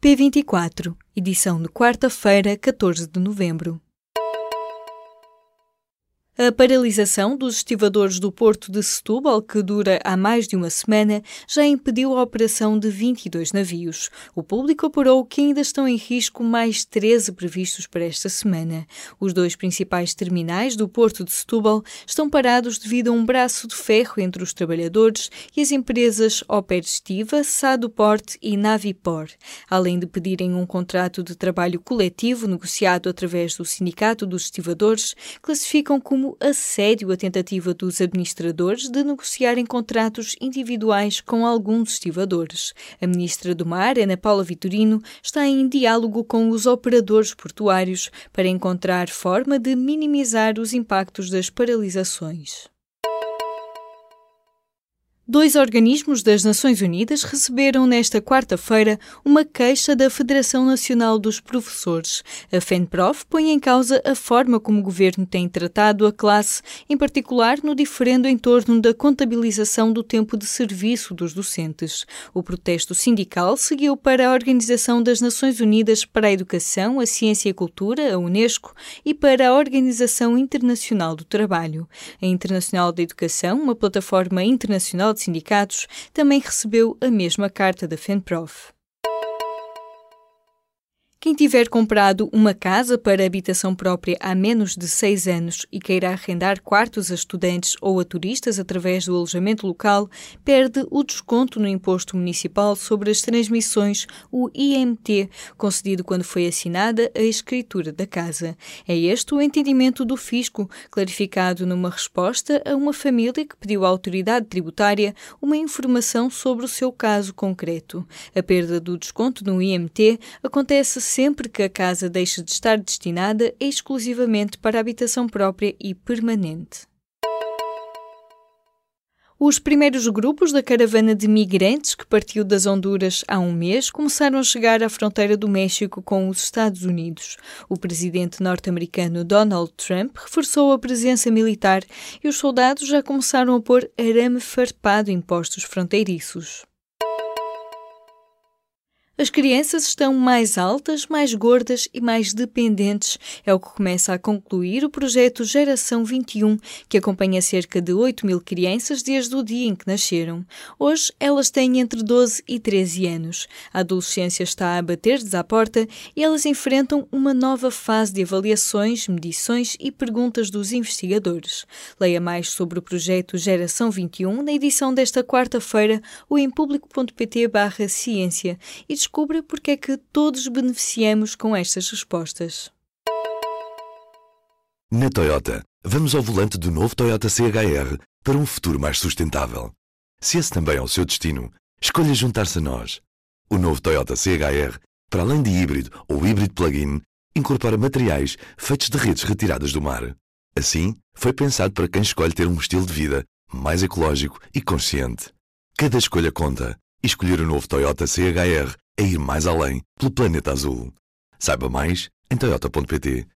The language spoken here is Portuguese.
P24, edição de quarta-feira, 14 de novembro. A paralisação dos estivadores do Porto de Setúbal, que dura há mais de uma semana, já impediu a operação de 22 navios. O público apurou que ainda estão em risco mais 13 previstos para esta semana. Os dois principais terminais do Porto de Setúbal estão parados devido a um braço de ferro entre os trabalhadores e as empresas Operestiva, Saduport e Navipor. Além de pedirem um contrato de trabalho coletivo negociado através do Sindicato dos Estivadores, classificam como como assédio a tentativa dos administradores de negociarem contratos individuais com alguns estivadores. A ministra do Mar, Ana Paula Vitorino, está em diálogo com os operadores portuários para encontrar forma de minimizar os impactos das paralisações. Dois organismos das Nações Unidas receberam nesta quarta-feira uma queixa da Federação Nacional dos Professores. A FENPROF põe em causa a forma como o governo tem tratado a classe, em particular no diferendo em torno da contabilização do tempo de serviço dos docentes. O protesto sindical seguiu para a Organização das Nações Unidas para a Educação, a Ciência e a Cultura, a Unesco, e para a Organização Internacional do Trabalho. A Internacional da Educação, uma plataforma internacional de Sindicatos, também recebeu a mesma carta da FENPROF. Quem tiver comprado uma casa para habitação própria há menos de seis anos e queira arrendar quartos a estudantes ou a turistas através do alojamento local, perde o desconto no Imposto Municipal sobre as Transmissões, o IMT, concedido quando foi assinada a escritura da casa. É este o entendimento do Fisco, clarificado numa resposta a uma família que pediu à autoridade tributária uma informação sobre o seu caso concreto. A perda do desconto no IMT acontece sempre que a casa deixe de estar destinada exclusivamente para habitação própria e permanente. Os primeiros grupos da caravana de migrantes que partiu das Honduras há um mês começaram a chegar à fronteira do México com os Estados Unidos. O presidente norte-americano Donald Trump reforçou a presença militar e os soldados já começaram a pôr arame farpado em postos fronteiriços. As crianças estão mais altas, mais gordas e mais dependentes. É o que começa a concluir o projeto Geração 21, que acompanha cerca de 8 mil crianças desde o dia em que nasceram. Hoje, elas têm entre 12 e 13 anos. A adolescência está a bater-lhes à porta e elas enfrentam uma nova fase de avaliações, medições e perguntas dos investigadores. Leia mais sobre o projeto Geração 21 na edição desta quarta-feira ou em público.pt/ciência e descubra porque é que todos beneficiamos com estas respostas. Na Toyota, vamos ao volante do novo Toyota CHR para um futuro mais sustentável. Se esse também é o seu destino, escolha juntar-se a nós. O novo Toyota CHR, para além de híbrido ou híbrido plug-in, incorpora materiais feitos de redes retiradas do mar. Assim, foi pensado para quem escolhe ter um estilo de vida mais ecológico e consciente. Cada escolha conta e escolher o novo Toyota CHR é ir mais além pelo planeta azul. Saiba mais em toyota.pt